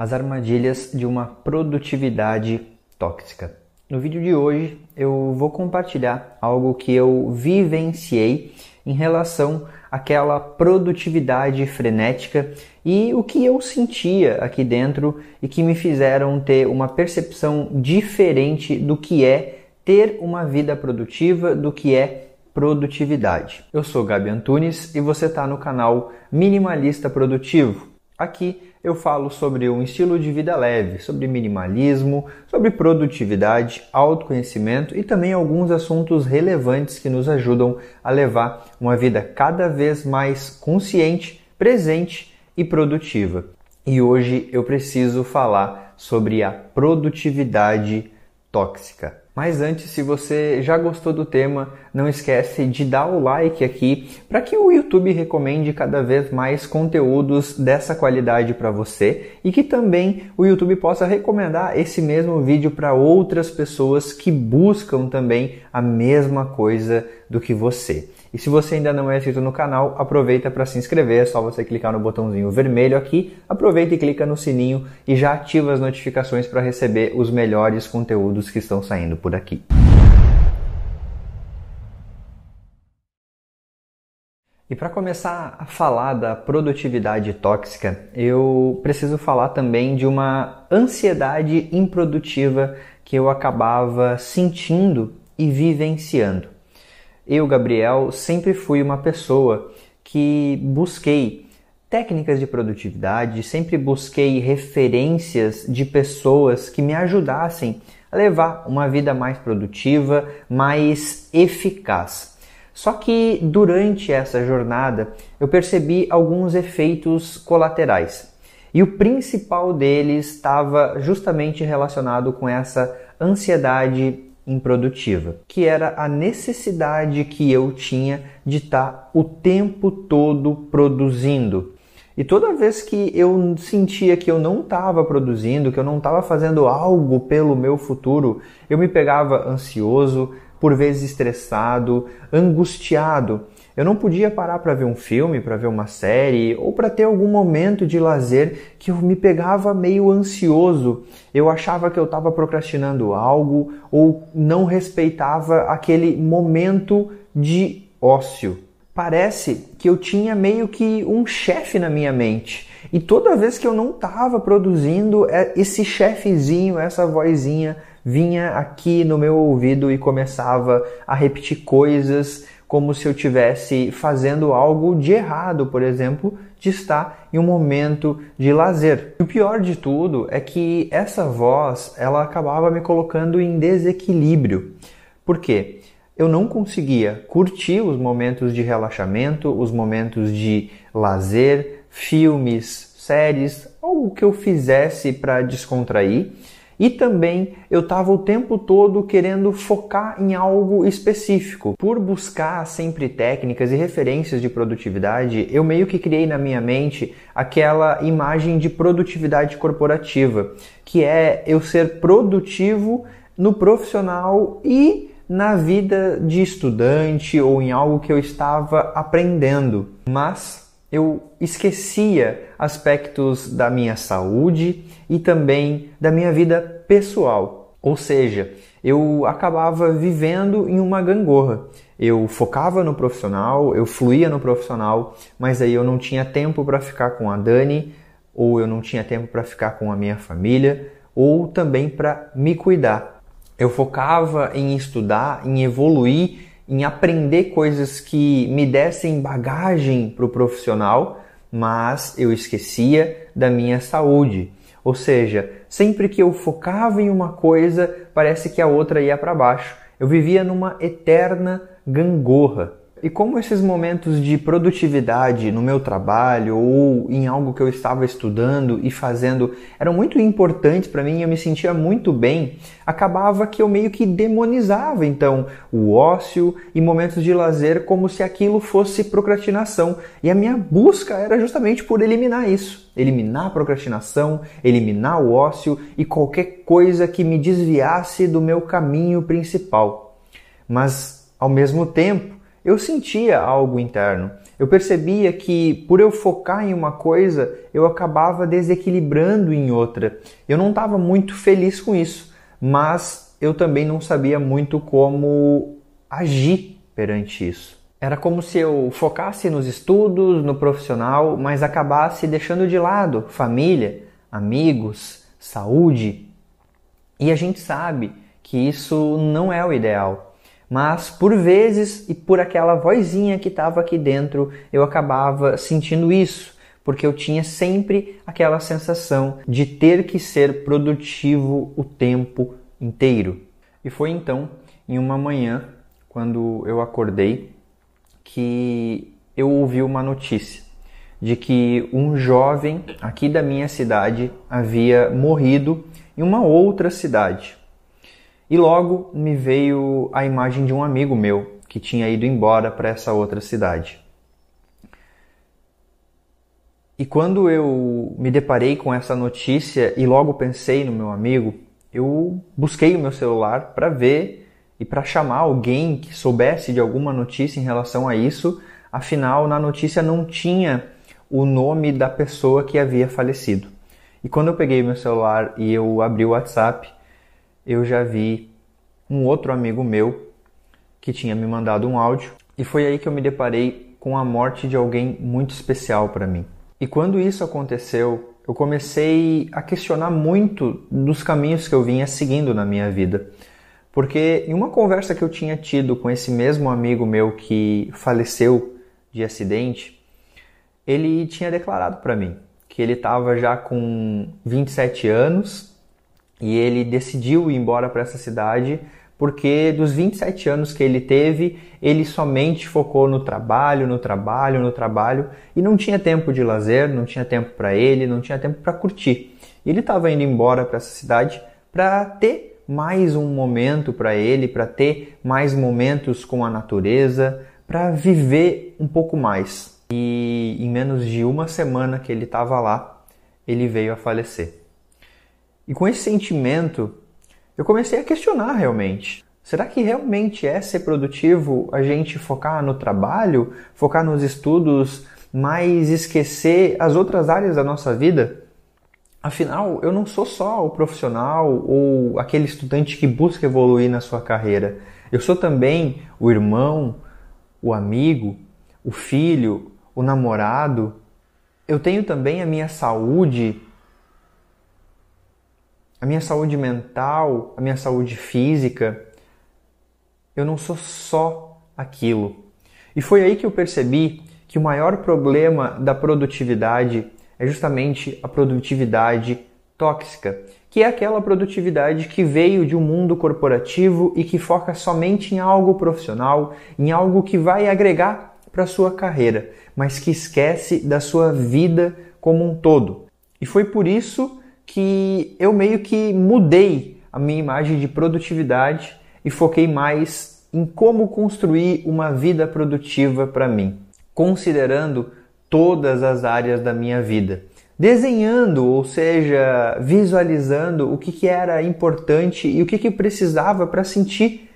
As armadilhas de uma produtividade tóxica. No vídeo de hoje eu vou compartilhar algo que eu vivenciei em relação àquela produtividade frenética e o que eu sentia aqui dentro e que me fizeram ter uma percepção diferente do que é ter uma vida produtiva, do que é produtividade. Eu sou Gabi Antunes e você está no canal Minimalista Produtivo. Aqui eu falo sobre um estilo de vida leve, sobre minimalismo, sobre produtividade, autoconhecimento e também alguns assuntos relevantes que nos ajudam a levar uma vida cada vez mais consciente, presente e produtiva. E hoje eu preciso falar sobre a produtividade tóxica. Mas antes, se você já gostou do tema, não esquece de dar o like aqui para que o YouTube recomende cada vez mais conteúdos dessa qualidade para você e que também o YouTube possa recomendar esse mesmo vídeo para outras pessoas que buscam também a mesma coisa do que você. E se você ainda não é inscrito no canal, aproveita para se inscrever, é só você clicar no botãozinho vermelho aqui, aproveita e clica no sininho e já ativa as notificações para receber os melhores conteúdos que estão saindo por aqui. E para começar a falar da produtividade tóxica, eu preciso falar também de uma ansiedade improdutiva que eu acabava sentindo e vivenciando. Eu, Gabriel, sempre fui uma pessoa que busquei técnicas de produtividade, sempre busquei referências de pessoas que me ajudassem levar uma vida mais produtiva, mais eficaz. Só que durante essa jornada eu percebi alguns efeitos colaterais. E o principal deles estava justamente relacionado com essa ansiedade improdutiva, que era a necessidade que eu tinha de estar tá o tempo todo produzindo. E toda vez que eu sentia que eu não estava produzindo, que eu não estava fazendo algo pelo meu futuro, eu me pegava ansioso, por vezes estressado, angustiado. Eu não podia parar para ver um filme, para ver uma série ou para ter algum momento de lazer que eu me pegava meio ansioso. Eu achava que eu estava procrastinando algo ou não respeitava aquele momento de ócio. Parece que eu tinha meio que um chefe na minha mente. E toda vez que eu não estava produzindo, é, esse chefezinho, essa vozinha vinha aqui no meu ouvido e começava a repetir coisas como se eu tivesse fazendo algo de errado, por exemplo, de estar em um momento de lazer. E o pior de tudo é que essa voz, ela acabava me colocando em desequilíbrio. Por quê? Eu não conseguia curtir os momentos de relaxamento, os momentos de lazer, filmes, séries, algo que eu fizesse para descontrair e também eu estava o tempo todo querendo focar em algo específico. Por buscar sempre técnicas e referências de produtividade, eu meio que criei na minha mente aquela imagem de produtividade corporativa, que é eu ser produtivo no profissional e na vida de estudante ou em algo que eu estava aprendendo. Mas eu esquecia aspectos da minha saúde e também da minha vida pessoal. Ou seja, eu acabava vivendo em uma gangorra. Eu focava no profissional, eu fluía no profissional, mas aí eu não tinha tempo para ficar com a Dani, ou eu não tinha tempo para ficar com a minha família, ou também para me cuidar. Eu focava em estudar, em evoluir em aprender coisas que me dessem bagagem para o profissional, mas eu esquecia da minha saúde. Ou seja, sempre que eu focava em uma coisa, parece que a outra ia para baixo. Eu vivia numa eterna gangorra. E como esses momentos de produtividade no meu trabalho ou em algo que eu estava estudando e fazendo eram muito importantes para mim, eu me sentia muito bem, acabava que eu meio que demonizava então o ócio e momentos de lazer como se aquilo fosse procrastinação. E a minha busca era justamente por eliminar isso, eliminar a procrastinação, eliminar o ócio e qualquer coisa que me desviasse do meu caminho principal. Mas ao mesmo tempo, eu sentia algo interno. Eu percebia que por eu focar em uma coisa, eu acabava desequilibrando em outra. Eu não estava muito feliz com isso, mas eu também não sabia muito como agir perante isso. Era como se eu focasse nos estudos, no profissional, mas acabasse deixando de lado família, amigos, saúde. E a gente sabe que isso não é o ideal mas por vezes e por aquela vozinha que estava aqui dentro, eu acabava sentindo isso, porque eu tinha sempre aquela sensação de ter que ser produtivo o tempo inteiro. E foi então, em uma manhã, quando eu acordei, que eu ouvi uma notícia de que um jovem aqui da minha cidade havia morrido em uma outra cidade. E logo me veio a imagem de um amigo meu que tinha ido embora para essa outra cidade. E quando eu me deparei com essa notícia e logo pensei no meu amigo, eu busquei o meu celular para ver e para chamar alguém que soubesse de alguma notícia em relação a isso. Afinal, na notícia não tinha o nome da pessoa que havia falecido. E quando eu peguei meu celular e eu abri o WhatsApp, eu já vi um outro amigo meu que tinha me mandado um áudio e foi aí que eu me deparei com a morte de alguém muito especial para mim. E quando isso aconteceu, eu comecei a questionar muito dos caminhos que eu vinha seguindo na minha vida. Porque em uma conversa que eu tinha tido com esse mesmo amigo meu que faleceu de acidente, ele tinha declarado para mim que ele estava já com 27 anos e ele decidiu ir embora para essa cidade porque dos 27 anos que ele teve, ele somente focou no trabalho, no trabalho, no trabalho e não tinha tempo de lazer, não tinha tempo para ele, não tinha tempo para curtir. Ele estava indo embora para essa cidade para ter mais um momento para ele, para ter mais momentos com a natureza, para viver um pouco mais. E em menos de uma semana que ele estava lá, ele veio a falecer. E com esse sentimento, eu comecei a questionar realmente. Será que realmente é ser produtivo a gente focar no trabalho, focar nos estudos, mas esquecer as outras áreas da nossa vida? Afinal, eu não sou só o profissional ou aquele estudante que busca evoluir na sua carreira. Eu sou também o irmão, o amigo, o filho, o namorado. Eu tenho também a minha saúde, a minha saúde mental, a minha saúde física. Eu não sou só aquilo. E foi aí que eu percebi que o maior problema da produtividade é justamente a produtividade tóxica, que é aquela produtividade que veio de um mundo corporativo e que foca somente em algo profissional, em algo que vai agregar para sua carreira, mas que esquece da sua vida como um todo. E foi por isso que eu meio que mudei a minha imagem de produtividade e foquei mais em como construir uma vida produtiva para mim, considerando todas as áreas da minha vida. Desenhando, ou seja, visualizando o que, que era importante e o que, que precisava para sentir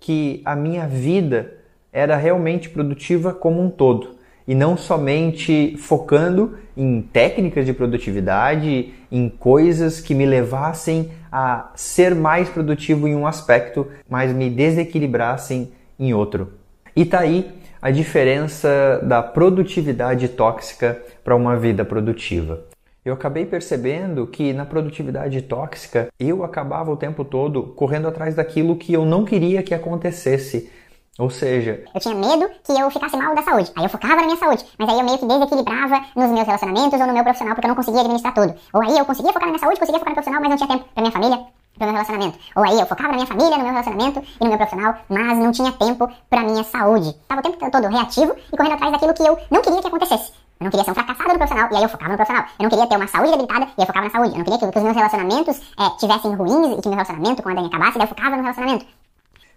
que a minha vida era realmente produtiva como um todo e não somente focando em técnicas de produtividade, em coisas que me levassem a ser mais produtivo em um aspecto, mas me desequilibrassem em outro. E tá aí a diferença da produtividade tóxica para uma vida produtiva. Eu acabei percebendo que na produtividade tóxica eu acabava o tempo todo correndo atrás daquilo que eu não queria que acontecesse, ou seja, eu tinha medo que eu ficasse mal da saúde. Aí eu focava na minha saúde, mas aí eu meio que desequilibrava nos meus relacionamentos ou no meu profissional porque eu não conseguia administrar tudo. Ou aí eu conseguia focar na minha saúde, conseguia focar no profissional, mas não tinha tempo pra minha família, pro meu relacionamento. Ou aí eu focava na minha família, no meu relacionamento e no meu profissional, mas não tinha tempo pra minha saúde. Tava o tempo todo reativo e correndo atrás daquilo que eu não queria que acontecesse. Eu não queria ser um fracassado no profissional, e aí eu focava no profissional. Eu não queria ter uma saúde debilitada, e eu focava na saúde. Eu não queria que, que os meus relacionamentos é, tivessem ruins e que meu relacionamento com a Dani acabasse, e aí eu focava no relacionamento.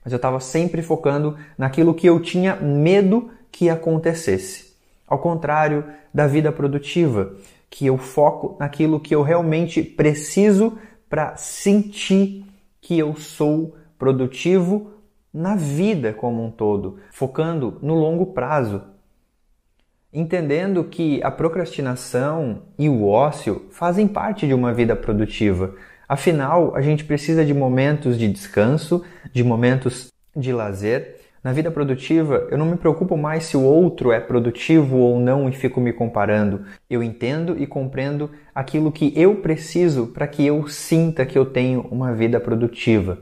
Mas eu estava sempre focando naquilo que eu tinha medo que acontecesse. Ao contrário da vida produtiva, que eu foco naquilo que eu realmente preciso para sentir que eu sou produtivo na vida como um todo, focando no longo prazo. Entendendo que a procrastinação e o ócio fazem parte de uma vida produtiva. Afinal, a gente precisa de momentos de descanso, de momentos de lazer na vida produtiva, eu não me preocupo mais se o outro é produtivo ou não e fico me comparando. Eu entendo e compreendo aquilo que eu preciso para que eu sinta que eu tenho uma vida produtiva.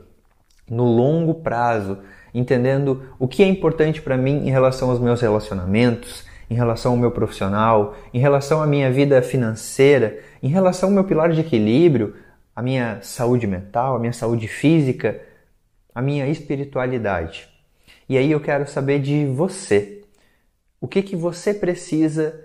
No longo prazo, entendendo o que é importante para mim em relação aos meus relacionamentos, em relação ao meu profissional, em relação à minha vida financeira, em relação ao meu pilar de equilíbrio, a minha saúde mental, a minha saúde física, a minha espiritualidade. E aí eu quero saber de você. O que que você precisa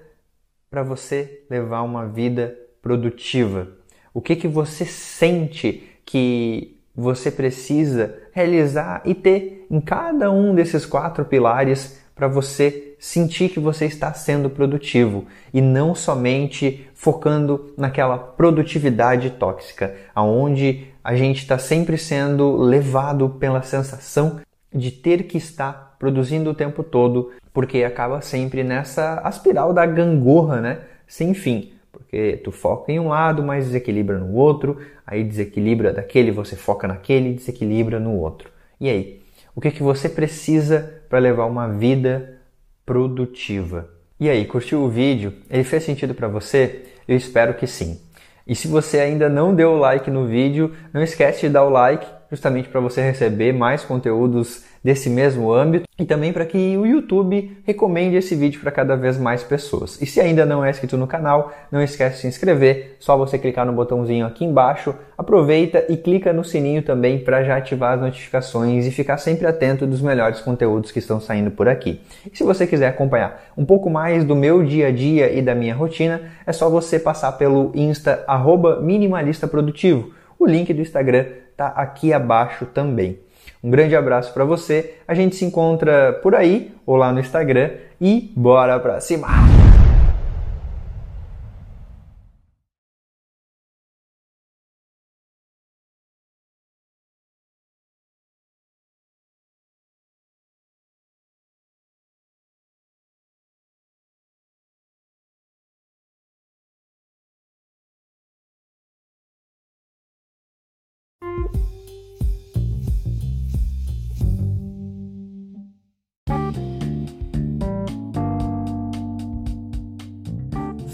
para você levar uma vida produtiva? O que que você sente que você precisa realizar e ter em cada um desses quatro pilares para você sentir que você está sendo produtivo e não somente focando naquela produtividade tóxica, aonde a gente está sempre sendo levado pela sensação de ter que estar produzindo o tempo todo, porque acaba sempre nessa aspiral da gangorra, né? Sem fim. Porque tu foca em um lado, mas desequilibra no outro, aí desequilibra daquele, você foca naquele desequilibra no outro. E aí? O que, que você precisa para levar uma vida produtiva? E aí, curtiu o vídeo? Ele fez sentido para você? Eu espero que sim. E se você ainda não deu o like no vídeo, não esquece de dar o like justamente para você receber mais conteúdos desse mesmo âmbito e também para que o YouTube recomende esse vídeo para cada vez mais pessoas. E se ainda não é inscrito no canal, não esquece de se inscrever, só você clicar no botãozinho aqui embaixo, aproveita e clica no sininho também para já ativar as notificações e ficar sempre atento dos melhores conteúdos que estão saindo por aqui. E se você quiser acompanhar um pouco mais do meu dia a dia e da minha rotina, é só você passar pelo Insta minimalista produtivo. O link do Instagram tá aqui abaixo também. Um grande abraço para você. A gente se encontra por aí ou lá no Instagram e bora pra cima!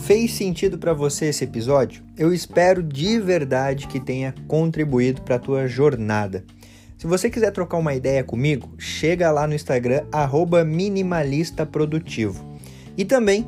Fez sentido para você esse episódio? Eu espero de verdade que tenha contribuído para a tua jornada. Se você quiser trocar uma ideia comigo, chega lá no Instagram @minimalistaprodutivo. E também